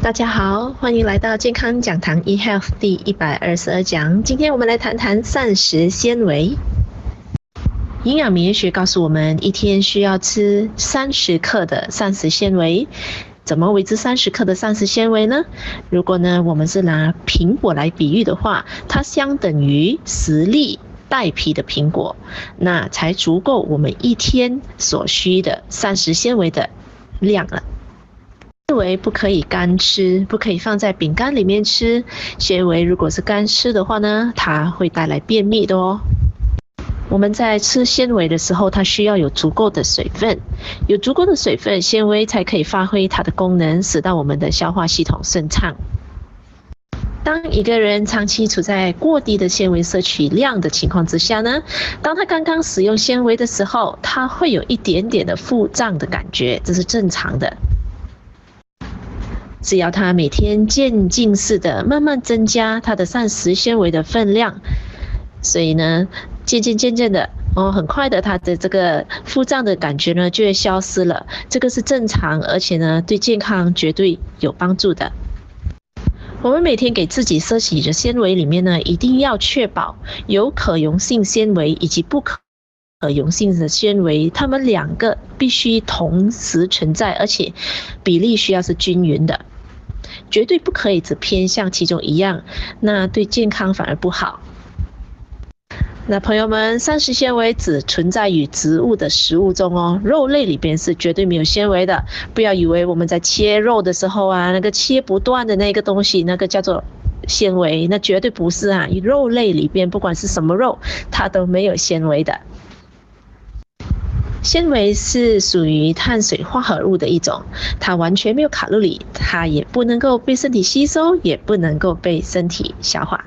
大家好，欢迎来到健康讲堂 eHealth 第一百二十二讲。今天我们来谈谈膳食纤维。营养免疫学告诉我们，一天需要吃三十克的膳食纤维。怎么为之三十克的膳食纤维呢？如果呢，我们是拿苹果来比喻的话，它相等于十粒带皮的苹果，那才足够我们一天所需的膳食纤维的量了。纤维不可以干吃，不可以放在饼干里面吃。纤维如果是干吃的话呢，它会带来便秘的哦。我们在吃纤维的时候，它需要有足够的水分，有足够的水分，纤维才可以发挥它的功能，使到我们的消化系统顺畅。当一个人长期处在过低的纤维摄取量的情况之下呢，当他刚刚使用纤维的时候，他会有一点点的腹胀的感觉，这是正常的。只要他每天渐进式的慢慢增加他的膳食纤维的分量，所以呢，渐渐渐渐的哦，很快的他的这个腹胀的感觉呢就会消失了。这个是正常，而且呢对健康绝对有帮助的。我们每天给自己摄取的纤维里面呢，一定要确保有可溶性纤维以及不可可溶性的纤维，它们两个必须同时存在，而且比例需要是均匀的。绝对不可以只偏向其中一样，那对健康反而不好。那朋友们，膳食纤维只存在于植物的食物中哦，肉类里边是绝对没有纤维的。不要以为我们在切肉的时候啊，那个切不断的那个东西，那个叫做纤维，那绝对不是啊。肉类里边不管是什么肉，它都没有纤维的。纤维是属于碳水化合物的一种，它完全没有卡路里，它也不能够被身体吸收，也不能够被身体消化。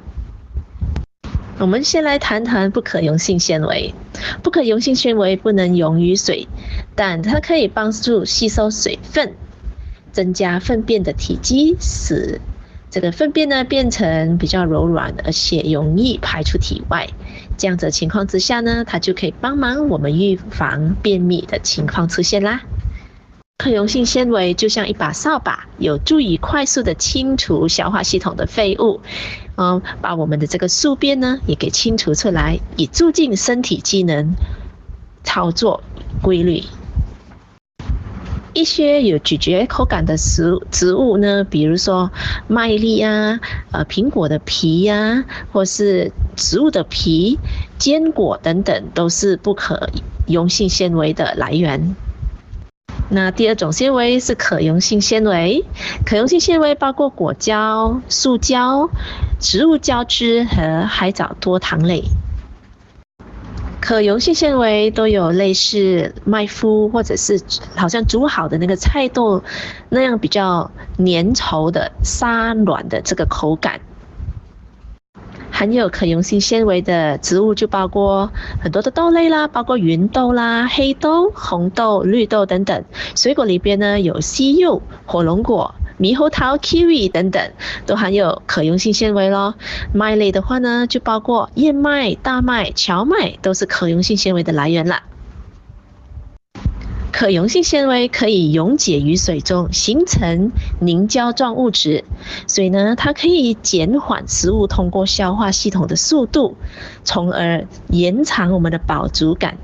我们先来谈谈不可溶性纤维。不可溶性纤维不能溶于水，但它可以帮助吸收水分，增加粪便的体积，使这个粪便呢变成比较柔软，而且容易排出体外。这样子情况之下呢，它就可以帮忙我们预防便秘的情况出现啦。可溶性纤维就像一把扫把，有助于快速的清除消化系统的废物，嗯，把我们的这个宿便呢也给清除出来，以促进身体机能操作规律。一些有咀嚼口感的食植物呢，比如说麦粒啊，呃，苹果的皮呀、啊，或是植物的皮、坚果等等，都是不可溶性纤维的来源。那第二种纤维是可溶性纤维，可溶性纤维包括果胶、树胶、植物胶质和海藻多糖类。可溶性纤维都有类似麦麸或者是好像煮好的那个菜豆那样比较粘稠的沙软的这个口感。含有可溶性纤维的植物就包括很多的豆类啦，包括芸豆啦、黑豆、红豆、绿豆等等。水果里边呢有西柚、火龙果。猕猴桃、kiwi 等等都含有可溶性纤维咯。麦类的话呢，就包括燕麦、大麦、荞麦，都是可溶性纤维的来源啦。可溶性纤维可以溶解于水中，形成凝胶状物质，所以呢，它可以减缓食物通过消化系统的速度，从而延长我们的饱足感。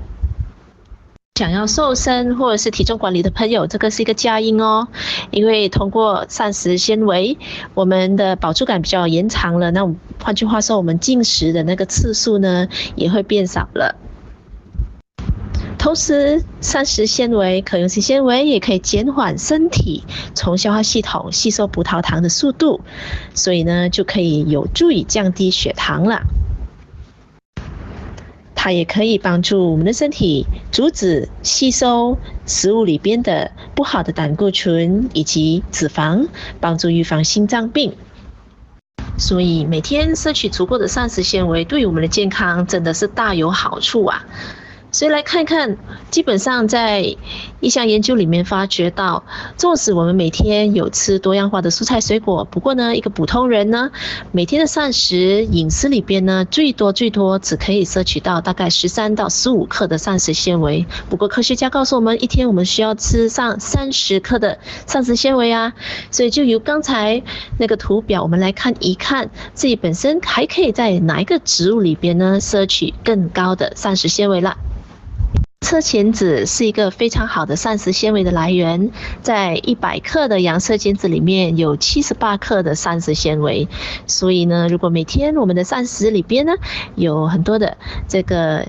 想要瘦身或者是体重管理的朋友，这个是一个佳音哦，因为通过膳食纤维，我们的饱足感比较延长了。那换句话说，我们进食的那个次数呢，也会变少了。同时，膳食纤维、可溶性纤维也可以减缓身体从消化系统吸收葡萄糖的速度，所以呢，就可以有助于降低血糖了。它也可以帮助我们的身体阻止吸收食物里边的不好的胆固醇以及脂肪，帮助预防心脏病。所以每天摄取足够的膳食纤维，对于我们的健康真的是大有好处啊！所以来看看，基本上在一项研究里面发觉到，纵使我们每天有吃多样化的蔬菜水果，不过呢，一个普通人呢，每天的膳食饮食里边呢，最多最多只可以摄取到大概十三到十五克的膳食纤维。不过科学家告诉我们，一天我们需要吃上三十克的膳食纤维啊。所以就由刚才那个图表，我们来看一看自己本身还可以在哪一个植物里边呢，摄取更高的膳食纤维了。车前子是一个非常好的膳食纤维的来源，在一百克的洋车前子里面有七十八克的膳食纤维，所以呢，如果每天我们的膳食里边呢有很多的这个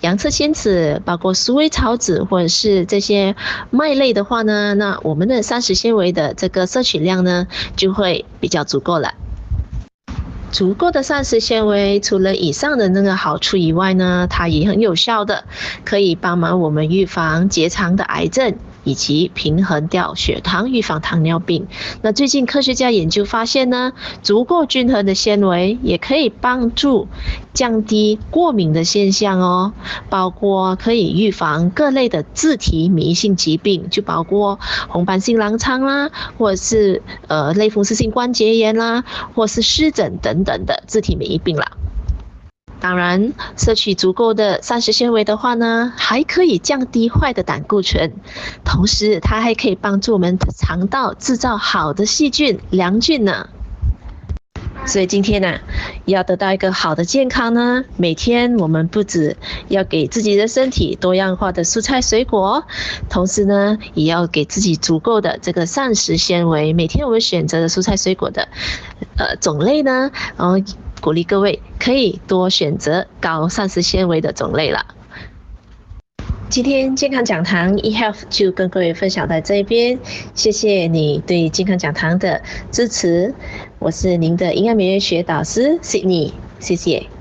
洋侧茄子，包括鼠尾草籽或者是这些麦类的话呢，那我们的膳食纤维的这个摄取量呢就会比较足够了。足够的膳食纤维，除了以上的那个好处以外呢，它也很有效的，可以帮忙我们预防结肠的癌症。以及平衡掉血糖，预防糖尿病。那最近科学家研究发现呢，足够均衡的纤维也可以帮助降低过敏的现象哦，包括可以预防各类的自体免疫性疾病，就包括红斑性狼疮啦，或者是呃类风湿性关节炎啦，或是湿疹等等的自体免疫病啦。当然，摄取足够的膳食纤维的话呢，还可以降低坏的胆固醇，同时它还可以帮助我们的肠道制造好的细菌、良菌呢。所以今天呢，要得到一个好的健康呢，每天我们不止要给自己的身体多样化的蔬菜水果，同时呢，也要给自己足够的这个膳食纤维。每天我们选择的蔬菜水果的呃种类呢，然后。鼓励各位可以多选择高膳食纤维的种类了。今天健康讲堂 eHealth 就跟各位分享到这边，谢谢你对健康讲堂的支持。我是您的营养免疫学导师 Sydney，谢谢。